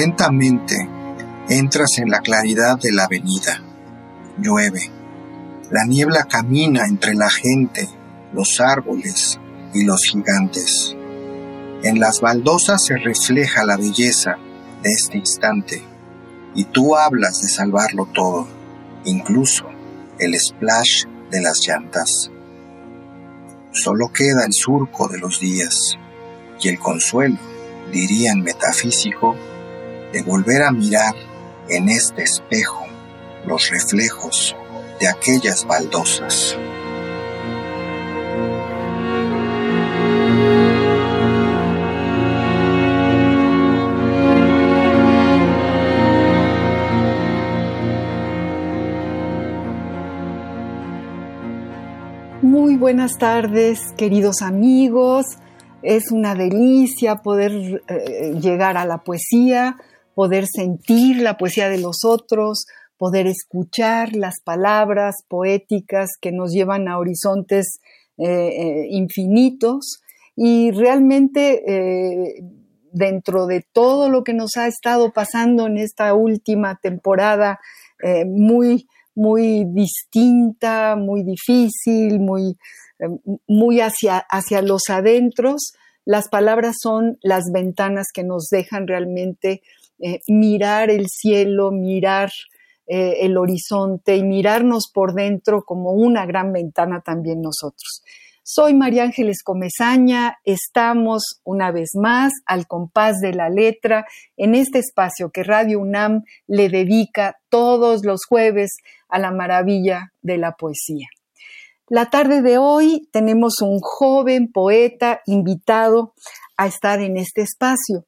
Lentamente entras en la claridad de la avenida. Llueve. La niebla camina entre la gente, los árboles y los gigantes. En las baldosas se refleja la belleza de este instante y tú hablas de salvarlo todo, incluso el splash de las llantas. Solo queda el surco de los días y el consuelo, dirían metafísico, de volver a mirar en este espejo los reflejos de aquellas baldosas. Muy buenas tardes, queridos amigos. Es una delicia poder eh, llegar a la poesía, poder sentir la poesía de los otros, poder escuchar las palabras poéticas que nos llevan a horizontes eh, eh, infinitos. Y realmente eh, dentro de todo lo que nos ha estado pasando en esta última temporada muy muy distinta, muy difícil, muy, muy hacia, hacia los adentros, las palabras son las ventanas que nos dejan realmente eh, mirar el cielo, mirar eh, el horizonte y mirarnos por dentro como una gran ventana también nosotros. Soy María Ángeles Comezaña, estamos una vez más al compás de la letra en este espacio que Radio UNAM le dedica todos los jueves a la maravilla de la poesía. La tarde de hoy tenemos un joven poeta invitado a estar en este espacio.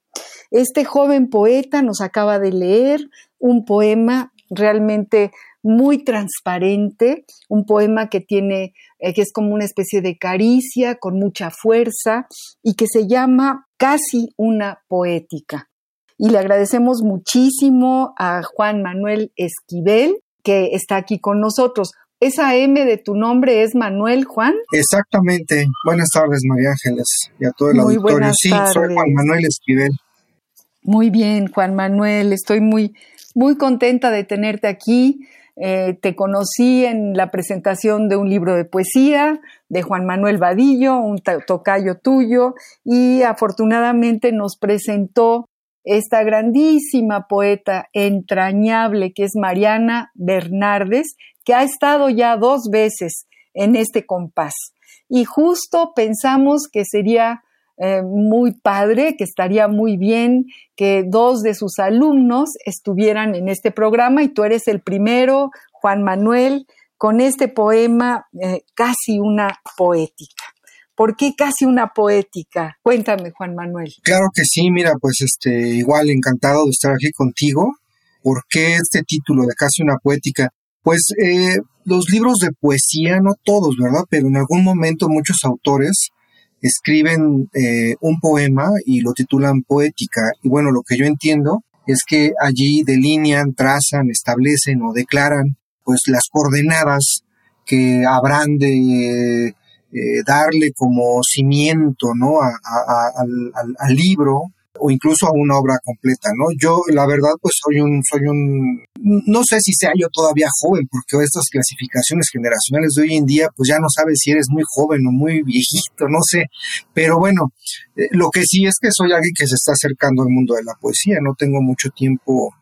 Este joven poeta nos acaba de leer un poema realmente muy transparente, un poema que tiene, eh, que es como una especie de caricia con mucha fuerza y que se llama Casi una poética. Y le agradecemos muchísimo a Juan Manuel Esquivel, que está aquí con nosotros. ¿Esa M de tu nombre es Manuel Juan? Exactamente. Buenas tardes, María Ángeles, y a todo el Muy auditorio. buenas Sí, soy Juan. Manuel Esquivel. Muy bien, Juan Manuel, estoy muy, muy contenta de tenerte aquí. Eh, te conocí en la presentación de un libro de poesía de Juan Manuel Vadillo, un to- tocayo tuyo, y afortunadamente nos presentó esta grandísima poeta entrañable que es Mariana Bernardes, que ha estado ya dos veces en este compás. Y justo pensamos que sería eh, muy padre, que estaría muy bien que dos de sus alumnos estuvieran en este programa y tú eres el primero, Juan Manuel, con este poema eh, casi una poética. ¿Por qué casi una poética? Cuéntame, Juan Manuel. Claro que sí, mira, pues este, igual encantado de estar aquí contigo. ¿Por qué este título de casi una poética? Pues eh, los libros de poesía, no todos, ¿verdad? Pero en algún momento muchos autores escriben eh, un poema y lo titulan poética. Y bueno, lo que yo entiendo es que allí delinean, trazan, establecen o declaran pues las coordenadas que habrán de eh, darle como cimiento, ¿no? A, al libro o incluso a una obra completa, ¿no? Yo, la verdad, pues soy un, soy un, no sé si sea yo todavía joven, porque estas clasificaciones generacionales de hoy en día, pues ya no sabes si eres muy joven o muy viejito, no sé, pero bueno, eh, lo que sí es que soy alguien que se está acercando al mundo de la poesía, no tengo mucho tiempo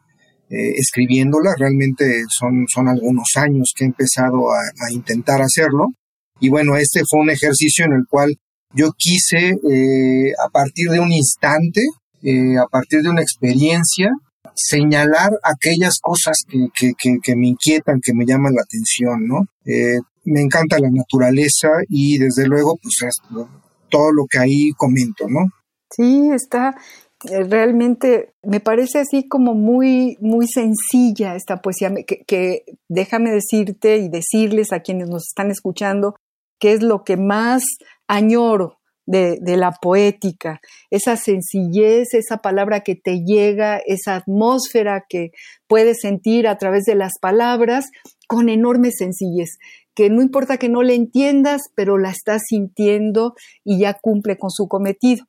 eh, escribiéndola, realmente son, son algunos años que he empezado a, a intentar hacerlo, Y bueno, este fue un ejercicio en el cual yo quise, eh, a partir de un instante, eh, a partir de una experiencia, señalar aquellas cosas que, que, me inquietan, que me llaman la atención, ¿no? Eh, me encanta la naturaleza y desde luego, pues todo lo que ahí comento, ¿no? Sí, está realmente, me parece así como muy, muy sencilla esta poesía, que, que déjame decirte y decirles a quienes nos están escuchando, que es lo que más añoro de, la poética, esa sencillez, esa palabra que te llega, esa atmósfera que puedes sentir a través de las palabras con enorme sencillez, que no importa que no le entiendas, pero la estás sintiendo y ya cumple con su cometido.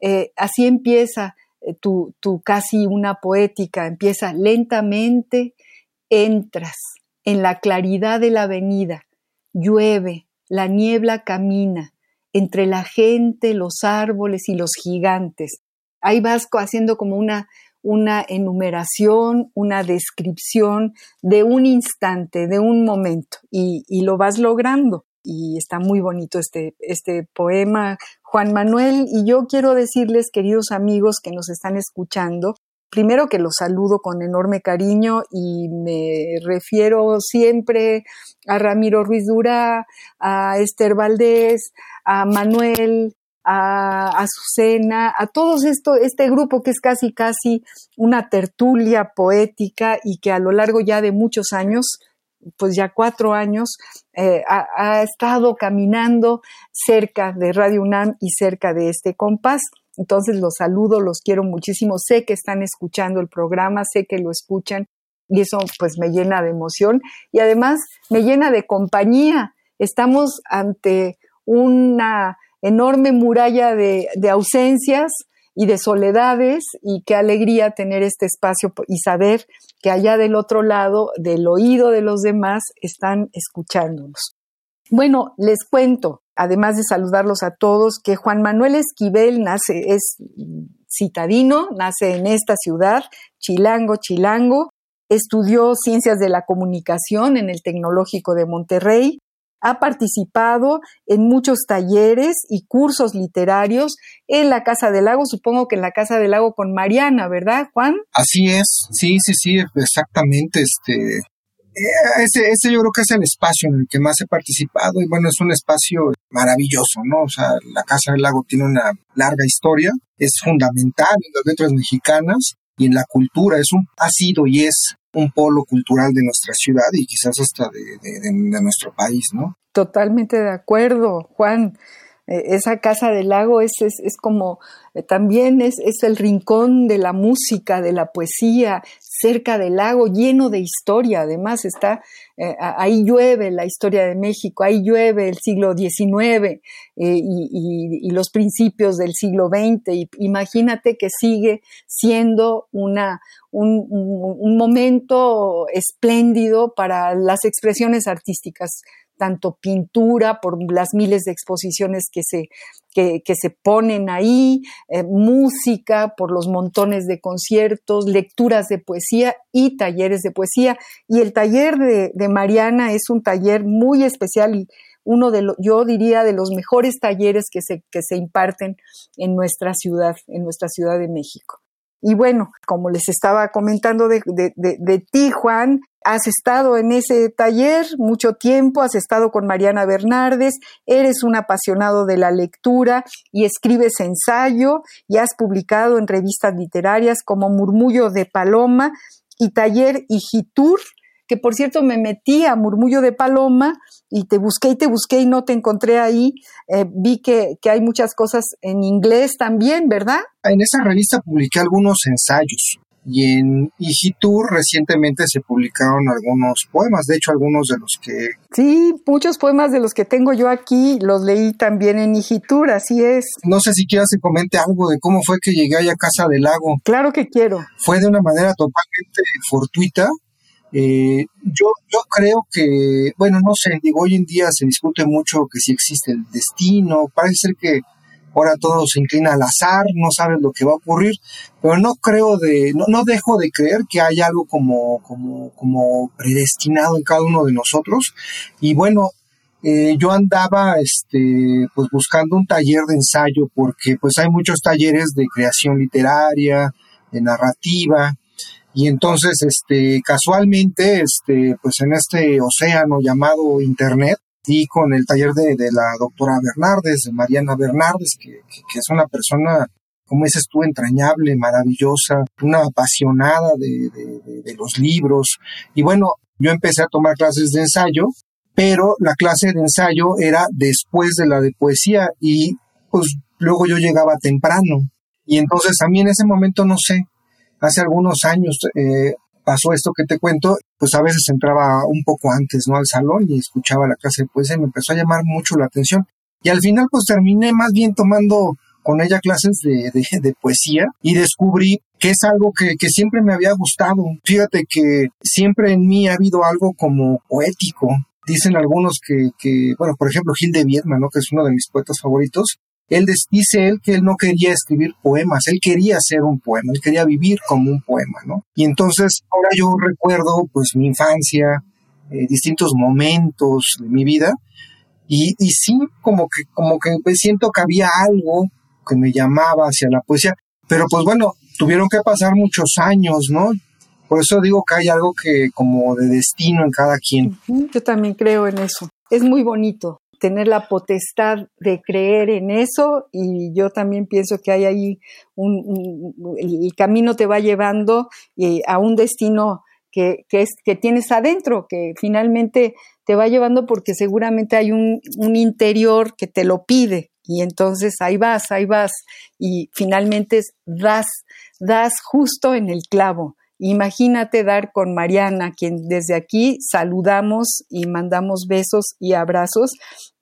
Eh, así empieza eh, tu, tu casi una poética, empieza lentamente, entras en la claridad de la avenida, llueve, la niebla camina, entre la gente, los árboles y los gigantes. Ahí vas haciendo como una, enumeración, una descripción de un instante, de un momento, y, y, lo vas logrando. Y está muy bonito este, este poema, Juan Manuel, y yo quiero decirles, queridos amigos que nos están escuchando, primero que los saludo con enorme cariño y me refiero siempre a Ramiro Ruiz Dura, a Esther Valdés, a Manuel, a Azucena, a todos esto, este grupo que es casi casi una tertulia poética y que a lo largo ya de muchos años, pues ya cuatro años, eh, ha, ha, estado caminando cerca de Radio UNAM y cerca de este compás. Entonces los saludo, los quiero muchísimo. Sé que están escuchando el programa, sé que lo escuchan y eso pues me llena de emoción y además me llena de compañía. Estamos ante una enorme muralla de, ausencias y de soledades y qué alegría tener este espacio y saber que allá del otro lado, del oído de los demás, están escuchándonos. Bueno, les cuento, además de saludarlos a todos, que Juan Manuel Esquivel nace, es citadino, nace en esta ciudad, Chilango, Chilango, estudió ciencias de la comunicación en el Tecnológico de Monterrey, ha participado en muchos talleres y cursos literarios en la Casa del Lago, supongo que en la Casa del Lago con Mariana, ¿verdad, Juan? Así es, sí, sí, sí, exactamente, este, eh, ese, ese yo creo que es el espacio en el que más he participado y bueno, es un espacio maravilloso, ¿no? O sea, la Casa del Lago tiene una larga historia, es fundamental en las letras mexicanas y en la cultura, es un, ha sido y es un polo cultural de nuestra ciudad y quizás hasta de, de nuestro país, ¿no? Totalmente de acuerdo, Juan. Eh, esa casa del lago es, es, es como, eh, también es, es, el rincón de la música, de la poesía, cerca del lago, lleno de historia. Además, está, eh, ahí llueve la historia de México, ahí llueve el siglo XIX y, y, los principios del siglo XX. Y imagínate que sigue siendo una, un, un, un momento espléndido para las expresiones artísticas tanto pintura por las miles de exposiciones que se, que, se ponen ahí, eh, música por los montones de conciertos, lecturas de poesía y talleres de poesía. Y el taller de, de Mariana es un taller muy especial y uno de los, yo diría, de los mejores talleres que se, que se imparten en nuestra ciudad, en nuestra Ciudad de México. Y bueno, como les estaba comentando de, ti, Juan, has estado en ese taller mucho tiempo, has estado con Mariana Bernardes, eres un apasionado de la lectura y escribes ensayo y has publicado en revistas literarias como Murmullo de Paloma y Taller Igitur, que por cierto me metí a Murmullo de Paloma y te busqué y te busqué y no te encontré ahí. Eh, vi que, que, hay muchas cosas en inglés también, ¿verdad? En esa revista publiqué algunos ensayos y en Igitur recientemente se publicaron algunos poemas, de hecho algunos de los que... Sí, muchos poemas de los que tengo yo aquí los leí también en Igitur, así es. No sé si quieras que comente algo de cómo fue que llegué a Casa del Lago. Claro que quiero. Fue de una manera totalmente fortuita. Eh, yo, yo creo que, bueno, no sé, digo, hoy en día se discute mucho que si existe el destino, parece ser que ahora todo se inclina al azar, no sabes lo que va a ocurrir, pero no creo de, no, no dejo de creer que hay algo como, como, como predestinado en cada uno de nosotros. Y bueno, eh, yo andaba este, pues buscando un taller de ensayo porque pues hay muchos talleres de creación literaria, de narrativa, y entonces este, casualmente este, pues en este océano llamado Internet, y con el taller de, la doctora Bernardes, de Mariana Bernardes, que, es una persona, como dices tú, entrañable, maravillosa, una apasionada de, de los libros. Y bueno, yo empecé a tomar clases de ensayo pero la clase de ensayo era después de la de poesía y pues luego yo llegaba temprano. Y entonces a mí en ese momento, no sé, hace algunos años eh, pasó esto que te cuento, pues a veces entraba un poco antes, ¿no? Al salón y escuchaba la clase de poesía y me empezó a llamar mucho la atención. Y al final pues terminé más bien tomando con ella clases de, poesía y descubrí que es algo que, siempre me había gustado. Fíjate que siempre en mí ha habido algo como poético, Dicen algunos que, que, bueno, por ejemplo, Gil de Viedma, ¿no? que es uno de mis poetas favoritos, él dice él que él no quería escribir poemas, él quería ser un poema, él quería vivir como un poema, ¿no? Y entonces ahora yo recuerdo pues mi infancia, eh, distintos momentos de mi vida y, sí como que como que siento que había algo que me llamaba hacia la poesía, pero pues bueno, tuvieron que pasar muchos años, ¿no? Por eso digo que hay algo que como de destino en cada quien. Yo también creo en eso. Es muy bonito tener la potestad de creer en eso y yo también pienso que hay ahí un, el camino te va llevando a un destino que, que, es, que tienes adentro, que finalmente te va llevando porque seguramente hay un, un interior que te lo pide y entonces ahí vas, ahí vas y finalmente das, das justo en el clavo. Imagínate dar con Mariana, quien desde aquí saludamos y mandamos besos y abrazos,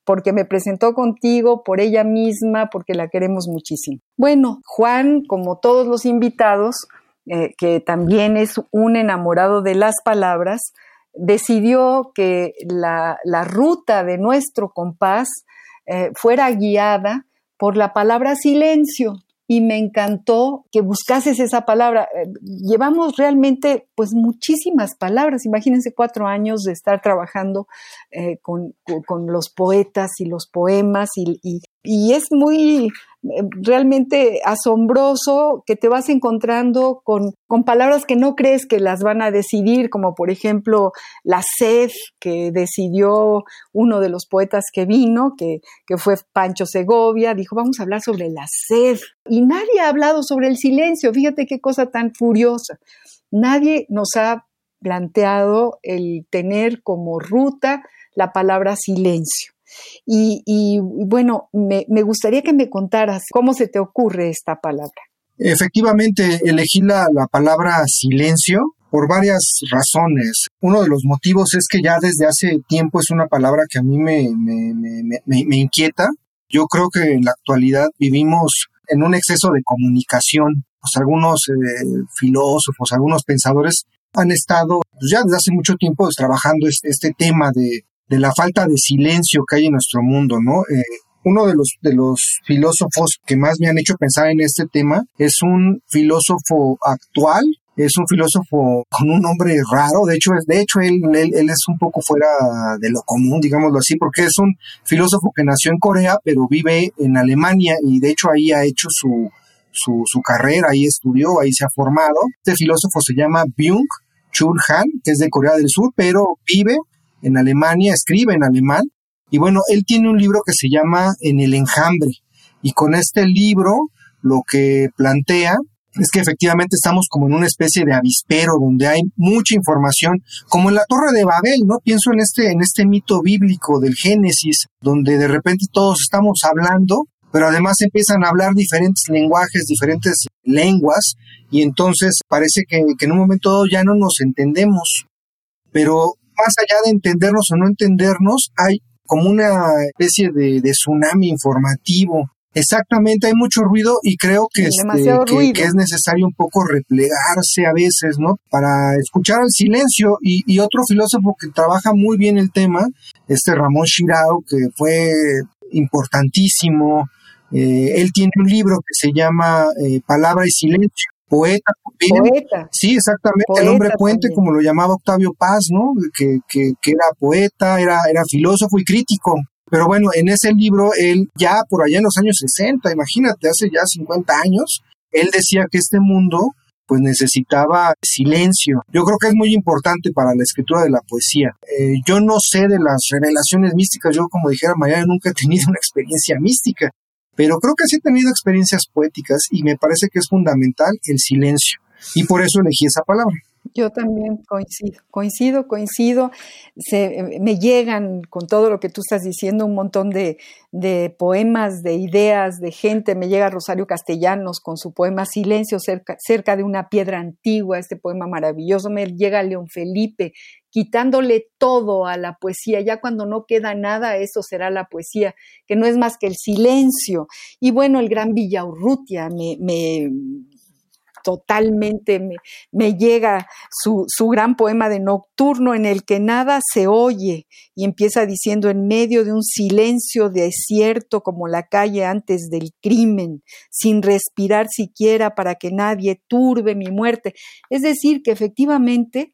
porque me presentó contigo, por ella misma, porque la queremos muchísimo. Bueno, Juan, como todos los invitados, eh, que también es un enamorado de las palabras, decidió que la, ruta de nuestro compás eh, fuera guiada por la palabra silencio y me encantó que buscases esa palabra. Eh, llevamos realmente pues muchísimas palabras. Imagínense cuatro años de estar trabajando eh, con, los poetas y los poemas y, y es muy realmente asombroso que te vas encontrando con, con, palabras que no crees que las van a decidir, como por ejemplo la sed que decidió uno de los poetas que vino, que, que fue Pancho Segovia, dijo, vamos a hablar sobre la sed. Y nadie ha hablado sobre el silencio, fíjate qué cosa tan furiosa. Nadie nos ha planteado el tener como ruta la palabra silencio. Y, bueno, me, gustaría que me contaras cómo se te ocurre esta palabra. Efectivamente, elegí la, palabra silencio por varias razones. Uno de los motivos es que ya desde hace tiempo es una palabra que a mí me, me, inquieta. Yo creo que en la actualidad vivimos en un exceso de comunicación. Pues algunos eh, filósofos, algunos pensadores han estado pues ya desde hace mucho tiempo trabajando este, este tema de, de la falta de silencio que hay en nuestro mundo, ¿no? Eh, uno de los, de los filósofos que más me han hecho pensar en este tema es un filósofo actual, es un filósofo con un nombre raro, de hecho, de hecho él, él, es un poco fuera de lo común, digámoslo así, porque es un filósofo que nació en Corea, pero vive en Alemania y de hecho ahí ha hecho su, su, su carrera, ahí estudió, ahí se ha formado. Este filósofo se llama Byung Chul Han, que es de Corea del Sur, pero vive en Alemania, escribe en alemán, y bueno, él tiene un libro que se llama En el enjambre, y con este libro lo que plantea es que efectivamente estamos como en una especie de avispero donde hay mucha información, como en la Torre de Babel, ¿no? Pienso en este, en este mito bíblico del Génesis, donde de repente todos estamos hablando, pero además empiezan a hablar diferentes lenguajes, diferentes lenguas, y entonces parece que, que en un momento ya no nos entendemos. Pero más allá de entendernos o no entendernos, hay como una especie de, tsunami informativo. Exactamente, hay mucho ruido y creo que, este, que, es necesario un poco replegarse a veces, ¿no? Para escuchar el silencio. Y, otro filósofo que trabaja muy bien el tema, este Ramón Shirao, que fue importantísimo. Eh, él tiene un libro que se llama eh, Palabra y Silencio Poeta. Poeta. Sí, exactamente. el hombre puente, como lo llamaba Octavio Paz, ¿no? Que, que, que, era poeta, era, era filósofo y crítico. Pero bueno, en ese libro, él ya por allá en los años 60, imagínate, hace ya 50 años, él decía que este mundo pues necesitaba silencio. Yo creo que es muy importante para la escritura de la poesía. Eh, yo no sé de las revelaciones místicas, yo como dijera María, nunca he tenido una experiencia mística, pero creo que sí he tenido experiencias poéticas y me parece que es fundamental el silencio. Y por eso elegí esa palabra. Yo también coincido, coincido, coincido. Se, me llegan con todo lo que tú estás diciendo un montón de, de, poemas, de ideas, de gente. Me llega Rosario Castellanos con su poema Silencio cerca, cerca de una piedra antigua, este poema maravilloso. Me llega León Felipe quitándole todo a la poesía. Ya cuando no queda nada, eso será la poesía, que no es más que el silencio. Y bueno, el gran Villaurrutia me, me totalmente me, llega su, su, gran poema de Nocturno en el que nada se oye y empieza diciendo en medio de un silencio desierto como la calle antes del crimen, sin respirar siquiera para que nadie turbe mi muerte. Es decir, que efectivamente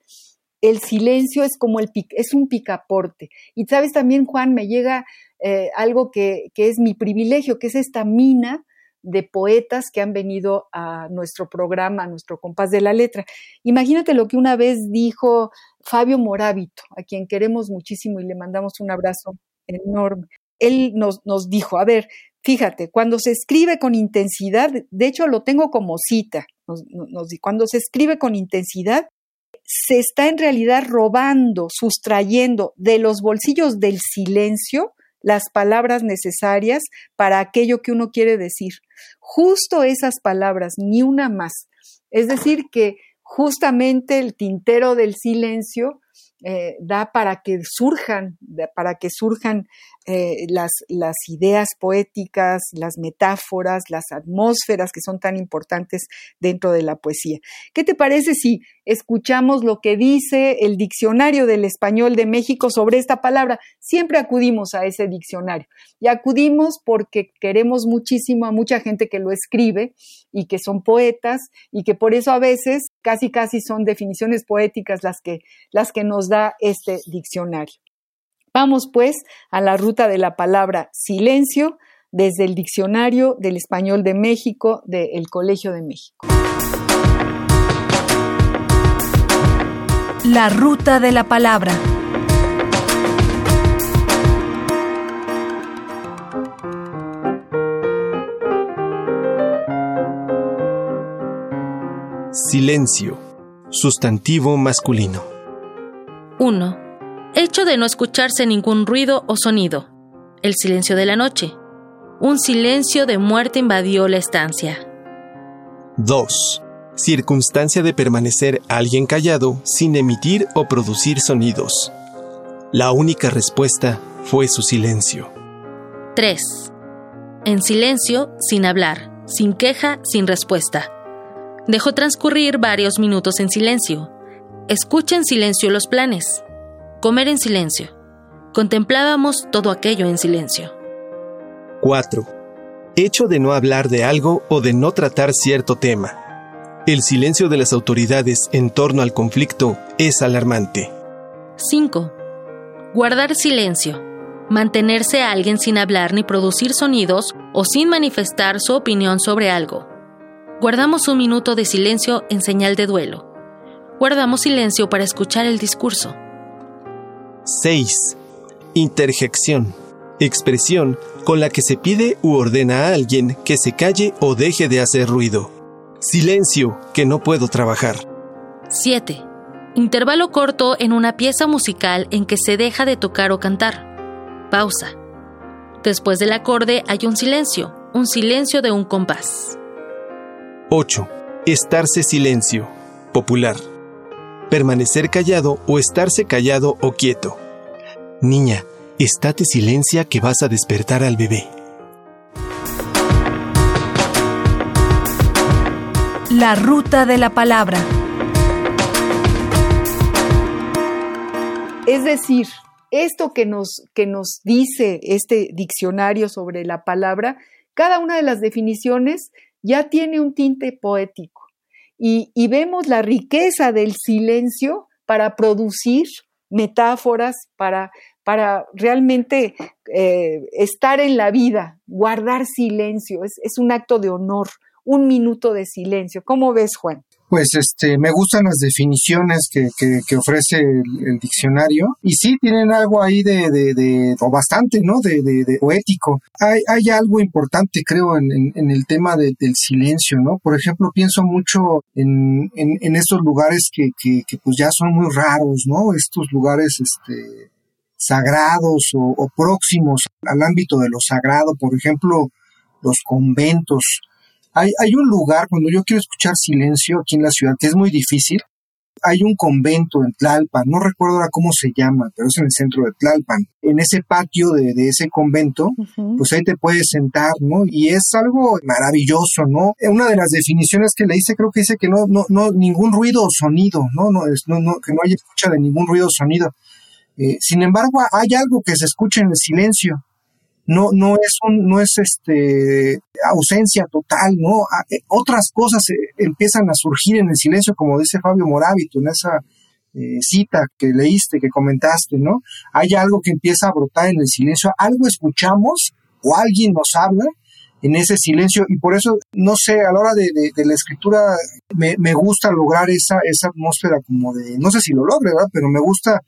el silencio es como el es un picaporte. Y sabes también, Juan, me llega eh, algo que, que es mi privilegio, que es esta mina de poetas que han venido a nuestro programa, a nuestro compás de la letra. Imagínate lo que una vez dijo Fabio Morábito, a quien queremos muchísimo y le mandamos un abrazo enorme. Él nos, nos dijo, a ver, fíjate, cuando se escribe con intensidad, de hecho lo tengo como cita, cuando se escribe con intensidad, se está en realidad robando, sustrayendo de los bolsillos del silencio las palabras necesarias para aquello que uno quiere decir. Justo esas palabras, ni una más. Es decir, que justamente el tintero del silencio eh, da para que surjan, para que surjan eh, las, las ideas poéticas, las metáforas, las atmósferas que son tan importantes dentro de la poesía. ¿Qué te parece si escuchamos lo que dice el diccionario del español de México sobre esta palabra? Siempre acudimos a ese diccionario y acudimos porque queremos muchísimo a mucha gente que lo escribe y que son poetas y que por eso a veces casi casi son definiciones poéticas las que, las que nos da este diccionario. Vamos pues a la ruta de la palabra silencio desde el diccionario del español de México del Colegio de México. La ruta de la palabra. Silencio. Sustantivo masculino. 1. Hecho de no escucharse ningún ruido o sonido. El silencio de la noche. Un silencio de muerte invadió la estancia. 2. Circunstancia de permanecer alguien callado sin emitir o producir sonidos. La única respuesta fue su silencio. 3. En silencio, sin hablar, sin queja, sin respuesta. Dejó transcurrir varios minutos en silencio. Escucha en silencio los planes. Comer en silencio. Contemplábamos todo aquello en silencio. 4. Hecho de no hablar de algo o de no tratar cierto tema. El silencio de las autoridades en torno al conflicto es alarmante. 5. Guardar silencio. Mantenerse a alguien sin hablar ni producir sonidos o sin manifestar su opinión sobre algo. Guardamos un minuto de silencio en señal de duelo. Guardamos silencio para escuchar el discurso. 6. Interjección. Expresión con la que se pide u ordena a alguien que se calle o deje de hacer ruido. Silencio, que no puedo trabajar. 7. Intervalo corto en una pieza musical en que se deja de tocar o cantar. Pausa. Después del acorde hay un silencio, un silencio de un compás. 8. Estarse silencio. Popular. Permanecer callado o estarse callado o quieto. Niña, estate silencia que vas a despertar al bebé. La ruta de la palabra. Es decir, esto que nos, que nos dice este diccionario sobre la palabra, cada una de las definiciones ya tiene un tinte poético. y, vemos la riqueza del silencio para producir metáforas, para, para realmente eh, estar en la vida, guardar silencio, es, es un acto de honor, un minuto de silencio. ¿Cómo ves, Juan? Pues este, me gustan las definiciones que, que, ofrece el, diccionario y sí tienen algo ahí de, de, o bastante, ¿no? De, de, poético. Hay, hay algo importante, creo, en, en, el tema del silencio, ¿no? Por ejemplo, pienso mucho en, en, estos lugares que, que, pues ya son muy raros, ¿no? Estos lugares, este, sagrados o próximos al ámbito de lo sagrado, por ejemplo, los conventos hay, hay un lugar, cuando yo quiero escuchar silencio aquí en la ciudad, que es muy difícil, hay un convento en Tlalpan, no recuerdo ahora cómo se llama, pero es en el centro de Tlalpan. En ese patio de, ese convento, pues ahí te puedes sentar, ¿no? Y es algo maravilloso, ¿no? Una de las definiciones que le hice creo que dice que no, no, no, ningún ruido o sonido, ¿no? no, es, no, no que no haya escucha de ningún ruido o sonido. Eh, sin embargo, hay algo que se escucha en el silencio, no, no es un, no es este ausencia total, ¿no? Ah, eh, otras cosas eh, empiezan a surgir en el silencio, como dice Fabio Moravito en esa eh, cita que leíste, que comentaste, ¿no? Hay algo que empieza a brotar en el silencio, algo escuchamos o alguien nos habla en ese silencio y por eso, no sé, a la hora de, la escritura me, me, gusta lograr esa, esa atmósfera como de, no sé si lo logre, ¿verdad? Pero me gusta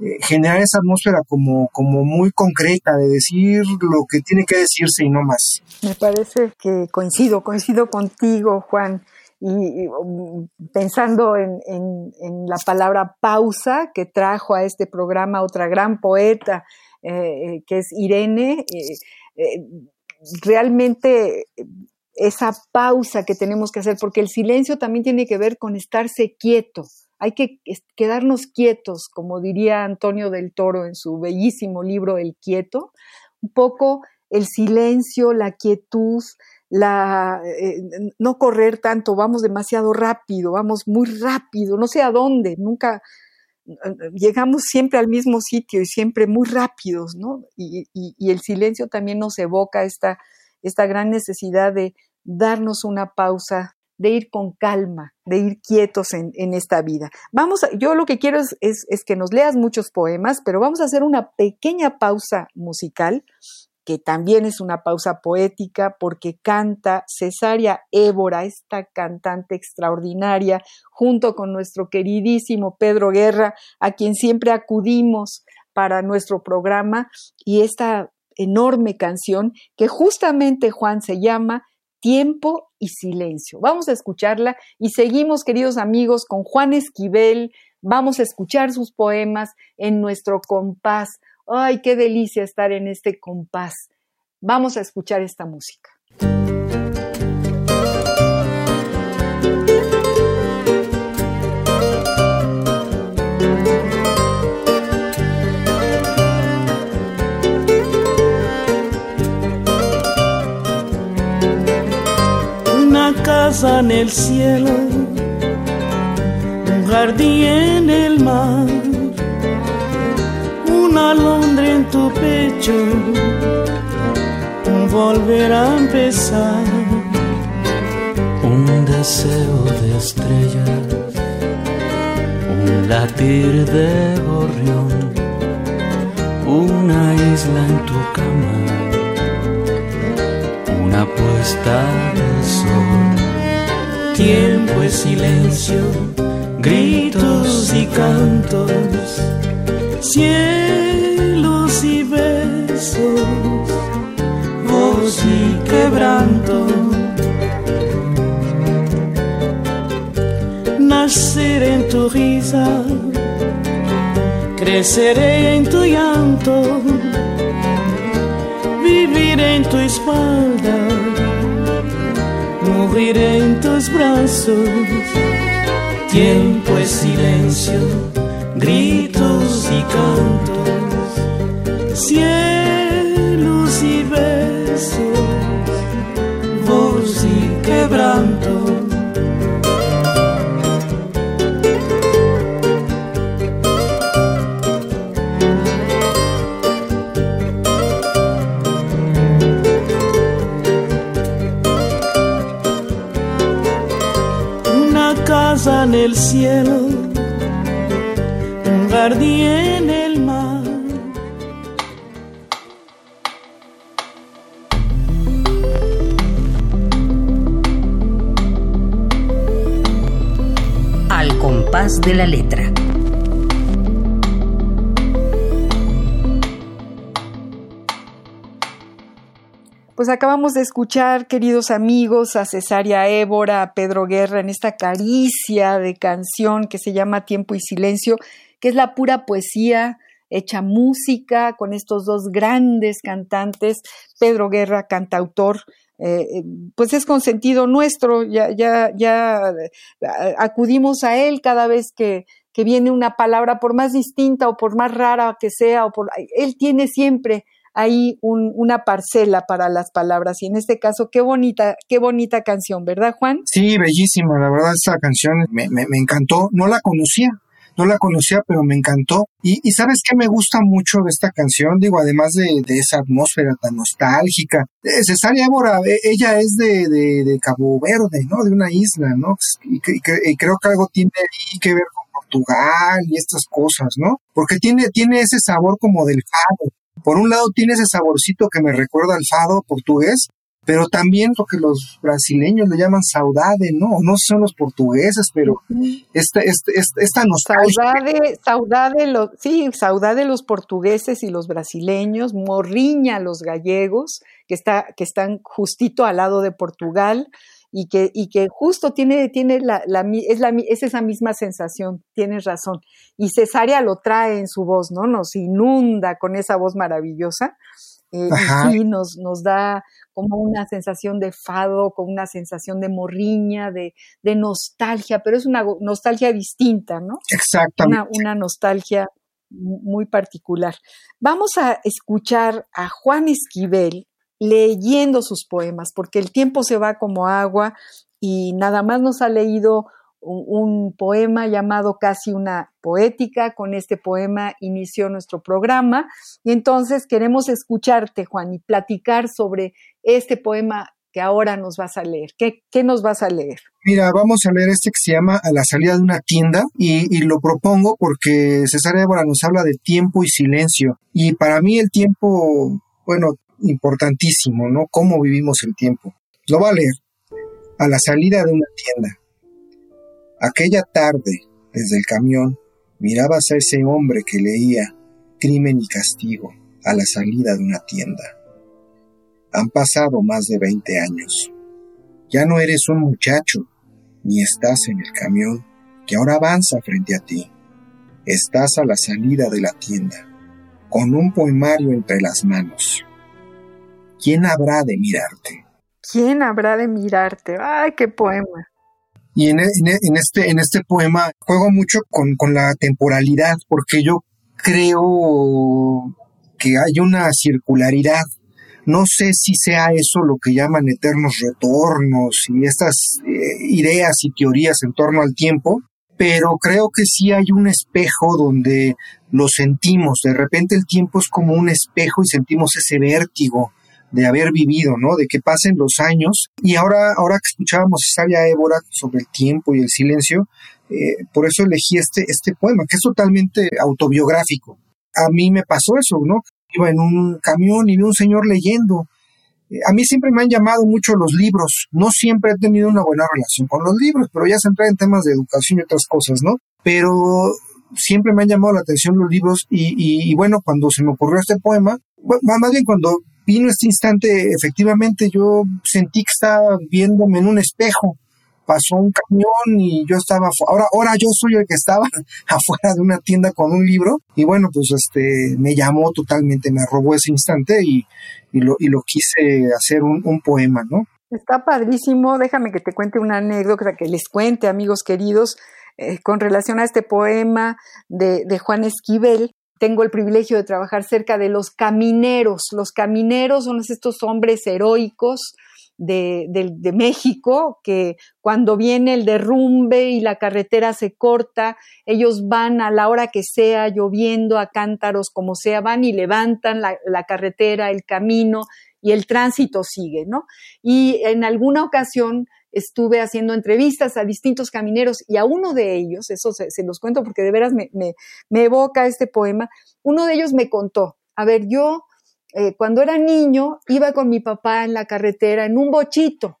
eh, generar esa atmósfera como, como muy concreta, de decir lo que tiene que decirse y no más. Me parece que coincido, coincido contigo, Juan. Y, um, pensando en, en, la palabra pausa que trajo a este programa otra gran poeta, eh, eh, que es Irene, realmente esa pausa que tenemos que hacer, porque el silencio también tiene que ver con estarse quieto, hay que quedarnos quietos, como diría Antonio del Toro en su bellísimo libro El Quieto, un poco el silencio, la quietud, la, eh, no correr tanto, vamos demasiado rápido, vamos muy rápido, no sé a dónde, nunca llegamos siempre al mismo sitio y siempre muy rápidos, ¿no? Y, y el silencio también nos evoca esta, esta gran necesidad de darnos una pausa de ir con calma, de ir quietos en, esta vida. Vamos, yo lo que quiero es, es, que nos leas muchos poemas, pero vamos a hacer una pequeña pausa musical, que también es una pausa poética, porque canta Cesaria Évora, esta cantante extraordinaria, junto con nuestro queridísimo Pedro Guerra, a quien siempre acudimos para nuestro programa, y esta enorme canción que justamente Juan se llama tiempo y silencio. Vamos a escucharla y seguimos, queridos amigos, con Juan Esquivel. Vamos a escuchar sus poemas en nuestro compás. Ay, qué delicia estar en este compás. Vamos a escuchar esta música. Casa en el cielo, un jardín en el mar, una alondra en tu pecho, un volver a empezar, un deseo de estrellas, un latir de gorrión, una isla en tu cama, una puesta de sol tiempo es silencio, gritos y cantos, cielos y besos, voz y quebranto. Nacer en tu risa, creceré en tu llanto, vivir en tu espalda morir en tus brazos. Tiempo es silencio, gritos y cantos, cielos y besos, voz y quebranto. Cruzan el cielo, un jardín en el mar. Al compás de la letra. Pues acabamos de escuchar, queridos amigos, a Cesaria Évora, a Pedro Guerra en esta caricia de canción que se llama Tiempo y Silencio, que es la pura poesía hecha música con estos dos grandes cantantes, Pedro Guerra, cantautor, eh, pues es consentido nuestro, ya, ya, ya acudimos a él cada vez que, que viene una palabra, por más distinta o por más rara que sea, o por, él tiene siempre hay una parcela para las palabras. Y en este caso, qué bonita, qué bonita canción, ¿verdad, Juan? Sí, bellísima. La verdad, esta canción me, me, encantó. No la conocía, no la conocía, pero me encantó. Y, y, sabes qué me gusta mucho de esta canción, digo, además de, esa atmósfera tan nostálgica. Eh, Cesaria Évora, e, ella es de, de, Cabo Verde, ¿no? De una isla, ¿no? Y, y, creo que algo tiene ahí que ver con Portugal y estas cosas, ¿no? Porque tiene, tiene ese sabor como del fado, por un lado tiene ese saborcito que me recuerda al fado portugués, pero también lo que los brasileños le llaman saudade, ¿no? No son los portugueses, pero esta, esta, esta, nostalgia. Saudade, saudade, sí, saudade los portugueses y los brasileños, morriña los gallegos, que, está, que están justito al lado de Portugal, y que, y que justo tiene, tiene la, la, es, la, es esa misma sensación, tienes razón. Y Cesárea lo trae en su voz, ¿no? Nos inunda con esa voz maravillosa. Eh, y sí, nos, nos da como una sensación de fado, como una sensación de morriña, de, de nostalgia, pero es una nostalgia distinta, ¿no? Exactamente. Una, una nostalgia muy particular. Vamos a escuchar a Juan Esquivel, leyendo sus poemas, porque el tiempo se va como agua y nada más nos ha leído un, poema llamado Casi una poética. Con este poema inició nuestro programa y entonces queremos escucharte, Juan, y platicar sobre este poema que ahora nos vas a leer. ¿Qué, qué nos vas a leer? Mira, vamos a leer este que se llama A la salida de una tienda y, y lo propongo porque César Évora nos habla de tiempo y silencio. Y para mí el tiempo, bueno, importantísimo, ¿no? Cómo vivimos el tiempo. Lo va a leer. A la salida de una tienda. Aquella tarde, desde el camión, mirabas a ese hombre que leía Crimen y Castigo a la salida de una tienda. Han pasado más de 20 años. Ya no eres un muchacho, ni estás en el camión que ahora avanza frente a ti. Estás a la salida de la tienda, con un poemario entre las manos. ¿Quién habrá de mirarte? ¿Quién habrá de mirarte? ¡Ay, qué poema! Y en, este, en este poema juego mucho con, con la temporalidad, porque yo creo que hay una circularidad. No sé si sea eso lo que llaman eternos retornos y estas eh, ideas y teorías en torno al tiempo, pero creo que sí hay un espejo donde lo sentimos. De repente el tiempo es como un espejo y sentimos ese vértigo de haber vivido, ¿no? De que pasen los años. Y ahora, ahora que escuchábamos Sabia Évora sobre el tiempo y el silencio, eh, por eso elegí este, este poema, que es totalmente autobiográfico. A mí me pasó eso, ¿no? Iba en un camión y vi un señor leyendo. Eh, a mí siempre me han llamado mucho los libros. No siempre he tenido una buena relación con los libros, pero ya se entra en temas de educación y otras cosas, ¿no? Pero siempre me han llamado la atención los libros y bueno, cuando se me ocurrió este poema, más bien cuando vino este instante, efectivamente yo sentí que estaba viéndome en un espejo. Pasó un camión y yo estaba ahora ahora yo soy el que estaba afuera de una tienda con un libro y bueno, pues este me llamó totalmente, me robó ese instante y, lo, y lo quise hacer un, un poema, ¿no? Está padrísimo, déjame que te cuente una anécdota, que les cuente, amigos queridos, eh, con relación a este poema de, de Juan Esquivel tengo el privilegio de trabajar cerca de los camineros. Los camineros son estos hombres heroicos de, México que cuando viene el derrumbe y la carretera se corta, ellos van a la hora que sea, lloviendo a cántaros, como sea, van y levantan la, la carretera, el camino y el tránsito sigue, ¿no? Y en alguna ocasión estuve haciendo entrevistas a distintos camineros y a uno de ellos, eso se, los cuento porque de veras me, me, evoca este poema, uno de ellos me contó, a ver, yo eh, cuando era niño iba con mi papá en la carretera en un bochito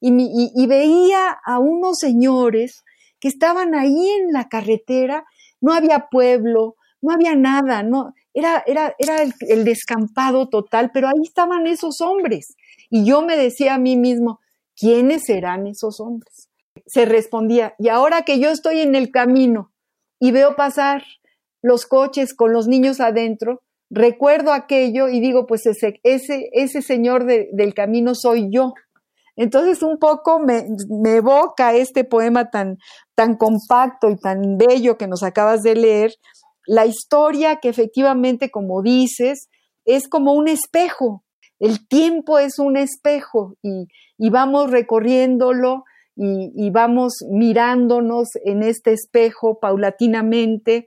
y, y veía a unos señores que estaban ahí en la carretera, no había pueblo, no había nada, no, era, era, era el, descampado total, pero ahí estaban esos hombres. Y yo me decía a mí mismo, ¿quiénes serán esos hombres? Se respondía, y ahora que yo estoy en el camino y veo pasar los coches con los niños adentro, recuerdo aquello y digo, pues ese, ese, ese señor del camino soy yo. Entonces un poco me, me, evoca este poema tan, tan compacto y tan bello que nos acabas de leer, la historia que efectivamente, como dices, es como un espejo. El tiempo es un espejo y, vamos recorriéndolo y, vamos mirándonos en este espejo paulatinamente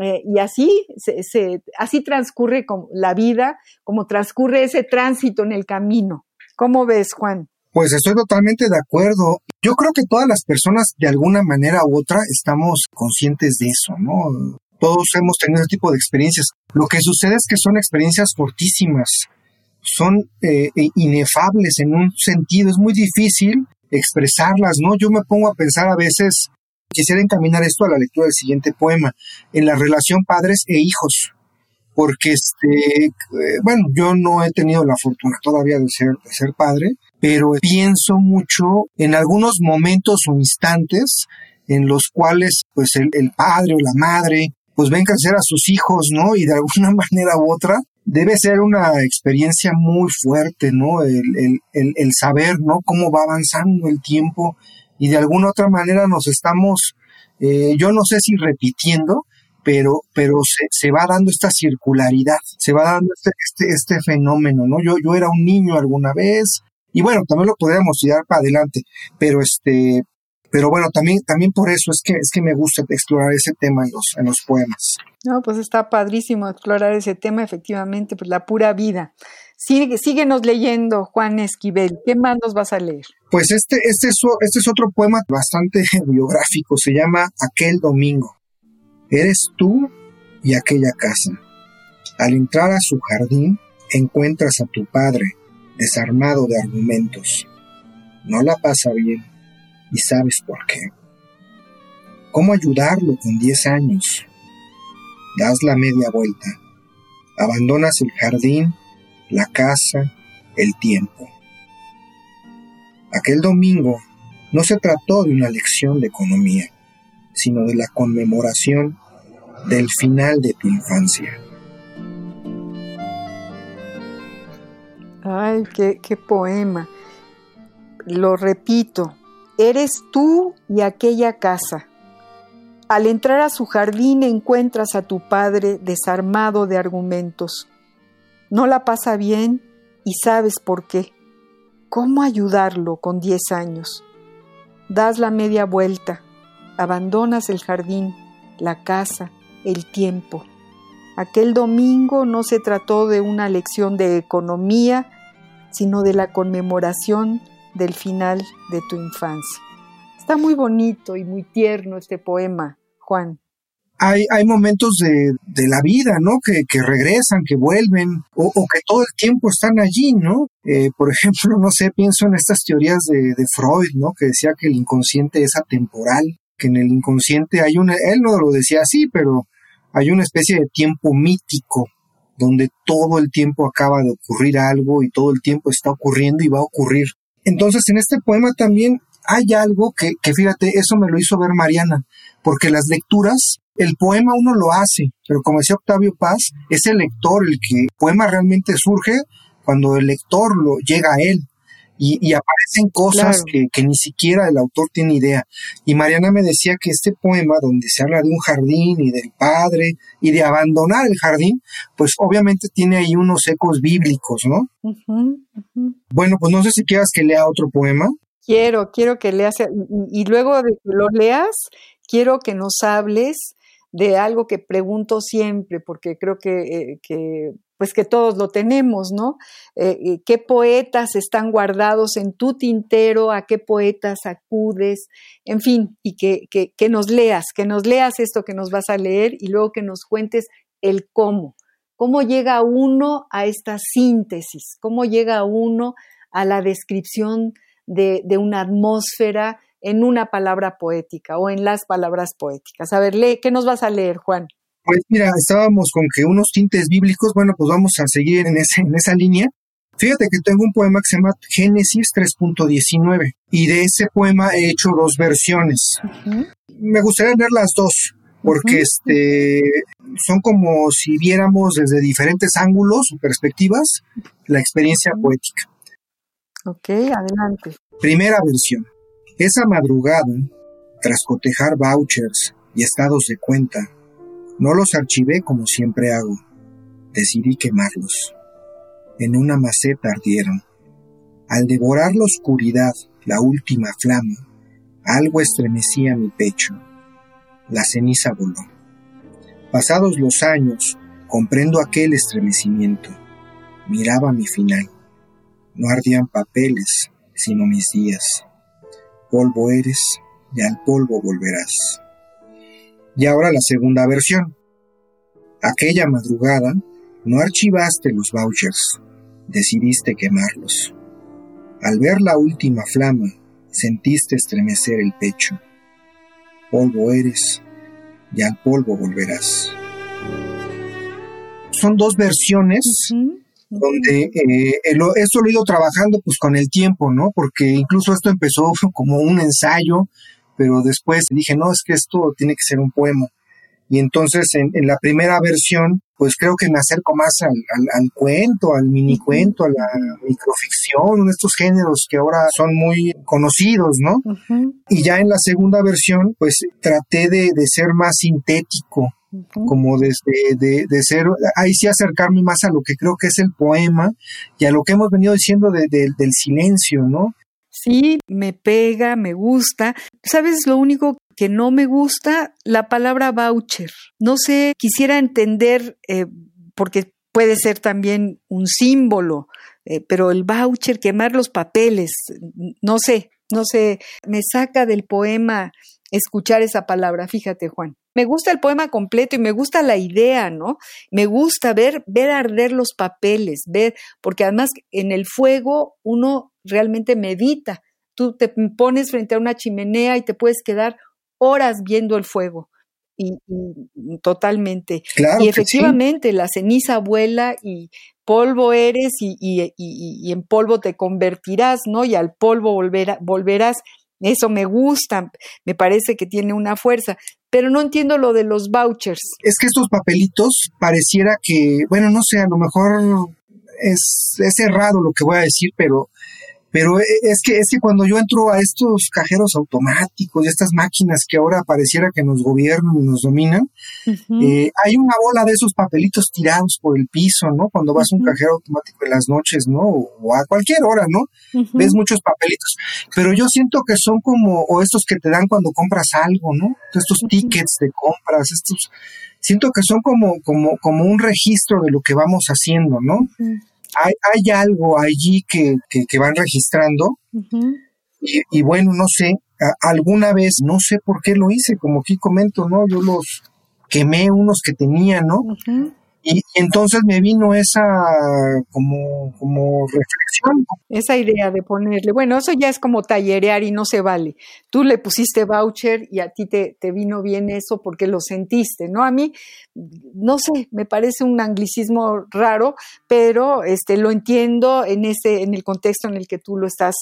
eh, y así, se, así transcurre la vida, como transcurre ese tránsito en el camino. ¿Cómo ves, Juan? Pues estoy totalmente de acuerdo. Yo creo que todas las personas de alguna manera u otra estamos conscientes de eso, ¿no? Todos hemos tenido ese tipo de experiencias. Lo que sucede es que son experiencias fortísimas, son eh, e inefables en un sentido, es muy difícil expresarlas, ¿no? Yo me pongo a pensar a veces, quisiera encaminar esto a la lectura del siguiente poema, en la relación padres e hijos, porque este, eh, bueno, yo no he tenido la fortuna todavía de ser, ser padre, pero pienso mucho en algunos momentos o instantes en los cuales pues el, el padre o la madre pues ven crecer a sus hijos, ¿no? Y de alguna manera u otra debe ser una experiencia muy fuerte, ¿no? El, el, el, saber, ¿no? Cómo va avanzando el tiempo y de alguna otra manera nos estamos, eh, yo no sé si repitiendo, pero, pero se, se, va dando esta circularidad, se va dando este, este, este fenómeno, ¿no? Yo, yo era un niño alguna vez, y bueno, también lo podríamos tirar para adelante, pero este, pero bueno, también, también por eso es que, es que me gusta explorar ese tema en los, en los poemas. No, pues está padrísimo explorar ese tema, efectivamente, pues la pura vida. Sigue, síguenos leyendo, Juan Esquivel. ¿Qué más nos vas a leer? Pues este, este, es, este es otro poema bastante biográfico, se llama Aquel Domingo. Eres tú y aquella casa. Al entrar a su jardín, encuentras a tu padre, desarmado de argumentos. No la pasa bien y sabes por qué. ¿Cómo ayudarlo con 10 años? Das la media vuelta. Abandonas el jardín, la casa, el tiempo. Aquel domingo no se trató de una lección de economía, sino de la conmemoración del final de tu infancia. Ay, qué, qué poema. Lo repito, Eres tú y aquella casa. Al entrar a su jardín encuentras a tu padre desarmado de argumentos. No la pasa bien y sabes por qué. ¿Cómo ayudarlo con diez años? Das la media vuelta, abandonas el jardín, la casa, el tiempo. Aquel domingo no se trató de una lección de economía, sino de la conmemoración del final de tu infancia. Está muy bonito y muy tierno este poema, Juan. Hay, momentos de, la vida, ¿no? Que, regresan, que vuelven, o, que todo el tiempo están allí, ¿no? Eh, por ejemplo, no sé, pienso en estas teorías de, de Freud, ¿no? Que decía que el inconsciente es atemporal, que en el inconsciente hay una, él no lo decía así, pero hay una especie de tiempo mítico, donde todo el tiempo acaba de ocurrir algo y todo el tiempo está ocurriendo y va a ocurrir entonces, en este poema también hay algo que, que, fíjate, eso me lo hizo ver Mariana, porque las lecturas, el poema uno lo hace, pero como decía Octavio Paz, es el lector el que el poema realmente surge cuando el lector lo llega a él y, aparecen cosas que, que, ni siquiera el autor tiene idea. Y Mariana me decía que este poema, donde se habla de un jardín y del padre y de abandonar el jardín, pues obviamente tiene ahí unos ecos bíblicos, ¿no? Bueno, pues no sé si quieras que lea otro poema. Quiero, quiero que leas, y, luego de que lo leas, quiero que nos hables de algo que pregunto siempre, porque creo que, eh, que pues que todos lo tenemos, ¿no? Eh, eh, ¿Qué poetas están guardados en tu tintero? ¿A qué poetas acudes? En fin, y que, que, nos leas, que nos leas esto que nos vas a leer y luego que nos cuentes el cómo. ¿Cómo llega uno a esta síntesis? ¿Cómo llega uno a la descripción de, de una atmósfera en una palabra poética o en las palabras poéticas? A ver, lee, ¿qué nos vas a leer, Juan? Pues mira, estábamos con que unos tintes bíblicos, bueno, pues vamos a seguir en, ese, en esa línea. Fíjate que tengo un poema que se llama Génesis 3.19 y de ese poema he hecho dos versiones. Me gustaría leer las dos porque este son como si viéramos desde diferentes ángulos o perspectivas la experiencia poética. Ok, adelante. Primera versión. Esa madrugada, tras cotejar vouchers y estados de cuenta, no los archivé como siempre hago. Decidí quemarlos. En una maceta ardieron. Al devorar la oscuridad, la última flama, algo estremecía mi pecho. La ceniza voló. Pasados los años, comprendo aquel estremecimiento. Miraba mi final. No ardían papeles, sino mis días. Polvo eres y al polvo volverás. Y ahora la segunda versión. Aquella madrugada no archivaste los vouchers, decidiste quemarlos. Al ver la última flama, sentiste estremecer el pecho. Polvo eres y al polvo volverás. Son dos versiones donde eh, esto lo he ido trabajando pues con el tiempo, ¿no? Porque incluso esto empezó como un ensayo pero después dije, no, es que esto tiene que ser un poema. Y entonces en, la primera versión, pues creo que me acerco más al, cuento, al mini cuento, a la microficción, estos géneros que ahora son muy conocidos, ¿no? Y ya en la segunda versión, pues traté de, ser más sintético, como desde de, de, ser, ahí sí acercarme más a lo que creo que es el poema y a lo que hemos venido diciendo del silencio, ¿no? Sí, me pega, me gusta. ¿Sabes lo único que no me gusta? La palabra voucher. No sé, quisiera entender, eh, porque puede ser también un símbolo, eh, pero el voucher, quemar los papeles, no sé, no sé, me saca del poema escuchar esa palabra, fíjate Juan. Me gusta el poema completo y me gusta la idea, ¿no? Me gusta ver, ver arder los papeles, ver, porque además en el fuego uno realmente medita. Tú te pones frente a una chimenea y te puedes quedar horas viendo el fuego. Y, totalmente. y efectivamente, la ceniza vuela y polvo eres y, y, en polvo te convertirás, ¿no? Y al polvo volverás. Eso me gusta, me parece que tiene una fuerza, pero no entiendo lo de los vouchers. Es que estos papelitos pareciera que, bueno, no sé, a lo mejor es, es errado lo que voy a decir, pero pero e, es que, es que cuando yo entro a estos cajeros automáticos y estas máquinas que ahora pareciera que nos gobiernan y nos dominan, eh, hay una bola de esos papelitos tirados por el piso, ¿no? Cuando vas a un cajero automático en las noches, ¿no? O a cualquier hora, ¿no? Ves muchos papelitos. Pero yo siento que son como, o estos que te dan cuando compras algo, ¿no? Estos tickets de compras, estos, siento que son como, como, como un registro de lo que vamos haciendo, ¿no? Hay, hay algo allí que, que, van registrando y, bueno, no sé, alguna vez, no sé por qué lo hice, como aquí comento, ¿no? Yo los quemé unos que tenía, ¿no? Y, entonces me vino esa como, como reflexión. Esa idea de ponerle, bueno, eso ya es como tallerear y no se vale. Tú le pusiste voucher y a ti te, te vino bien eso porque lo sentiste, ¿no? A mí, no sé, me parece un anglicismo raro, pero este, lo entiendo en, ese, en el contexto en el que tú lo estás,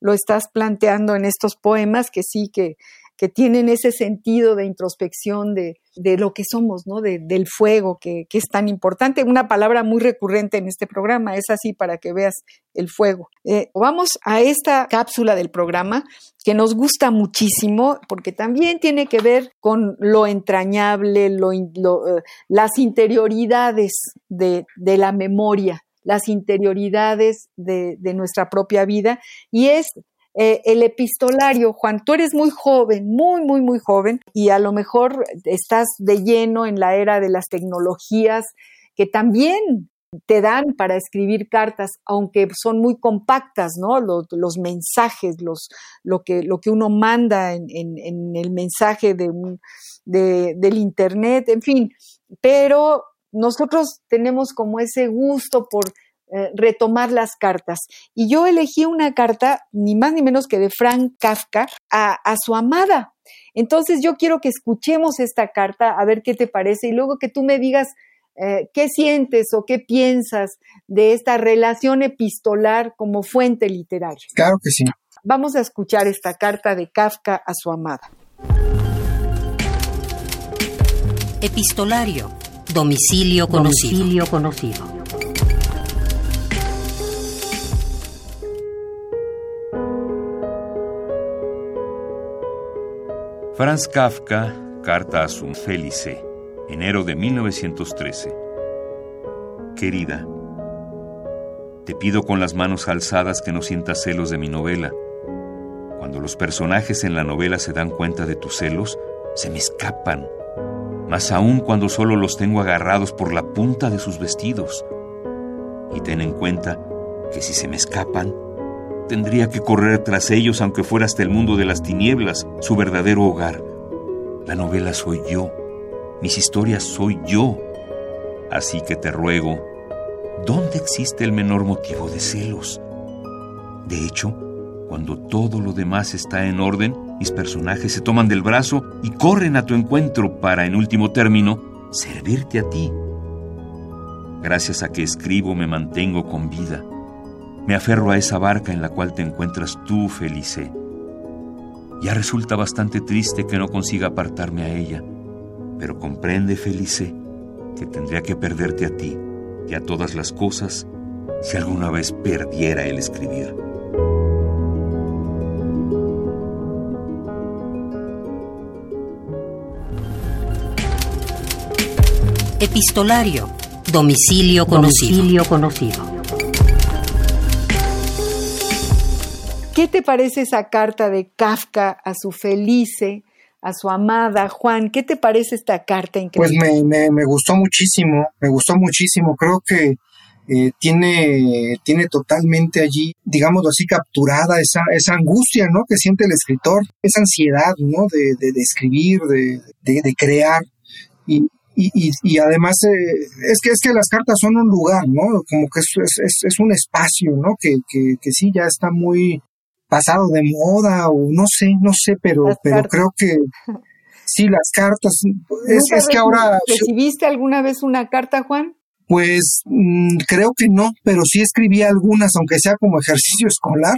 lo estás planteando en estos poemas, que sí, que, que tienen ese sentido de introspección de, de lo que somos, ¿no? De, del fuego, que, que, es tan importante. Una palabra muy recurrente en este programa, es así para que veas el fuego. Eh, vamos a esta cápsula del programa que nos gusta muchísimo porque también tiene que ver con lo entrañable, lo, lo, eh, las interioridades de, de la memoria las interioridades de, de, nuestra propia vida y es eh, el epistolario, Juan, tú eres muy joven, muy, muy, muy joven, y a lo mejor estás de lleno en la era de las tecnologías, que también te dan para escribir cartas, aunque son muy compactas, ¿no? Los, mensajes, los, lo, que, lo que uno manda en, en, el mensaje de un, de, del Internet, en fin, pero nosotros tenemos como ese gusto por eh, retomar las cartas. Y yo elegí una carta, ni más ni menos que de Frank Kafka, a, a su amada. Entonces yo quiero que escuchemos esta carta, a ver qué te parece, y luego que tú me digas eh, qué sientes o qué piensas de esta relación epistolar como fuente literaria. Claro que sí. Vamos a escuchar esta carta de Kafka a su amada. Epistolario. Domicilio conocido. Domicilio conocido. Franz Kafka, carta a su Felice, enero de 1913. Querida, te pido con las manos alzadas que no sientas celos de mi novela. Cuando los personajes en la novela se dan cuenta de tus celos, se me escapan, más aún cuando solo los tengo agarrados por la punta de sus vestidos. Y ten en cuenta que si se me escapan, Tendría que correr tras ellos aunque fuera hasta el mundo de las tinieblas, su verdadero hogar. La novela soy yo, mis historias soy yo. Así que te ruego, ¿dónde existe el menor motivo de celos? De hecho, cuando todo lo demás está en orden, mis personajes se toman del brazo y corren a tu encuentro para, en último término, servirte a ti. Gracias a que escribo me mantengo con vida. Me aferro a esa barca en la cual te encuentras tú, Felice. Ya resulta bastante triste que no consiga apartarme a ella, pero comprende, Felice, que tendría que perderte a ti y a todas las cosas si alguna vez perdiera el escribir. Epistolario. Domicilio conocido. Domicilio conocido. ¿Qué te parece esa carta de Kafka a su Felice, a su amada Juan? ¿Qué te parece esta carta increíble? Pues me, me, gustó muchísimo, me gustó muchísimo. Creo que eh, tiene, tiene totalmente allí, digamos así, capturada esa, esa angustia, ¿no? Que siente el escritor, esa ansiedad, ¿no? De, de, escribir, de, de, crear. Y, y, y, además eh, es que es que las cartas son un lugar, ¿no? Como que es, es, es un espacio, ¿no? Que, que, que, sí ya está muy pasado de moda o no sé, no sé, pero, pero creo que sí, las cartas. Es, que ahora. ¿Recibiste alguna vez una carta, Juan? Pues mm, creo que no, pero sí escribí algunas, aunque sea como ejercicio escolar,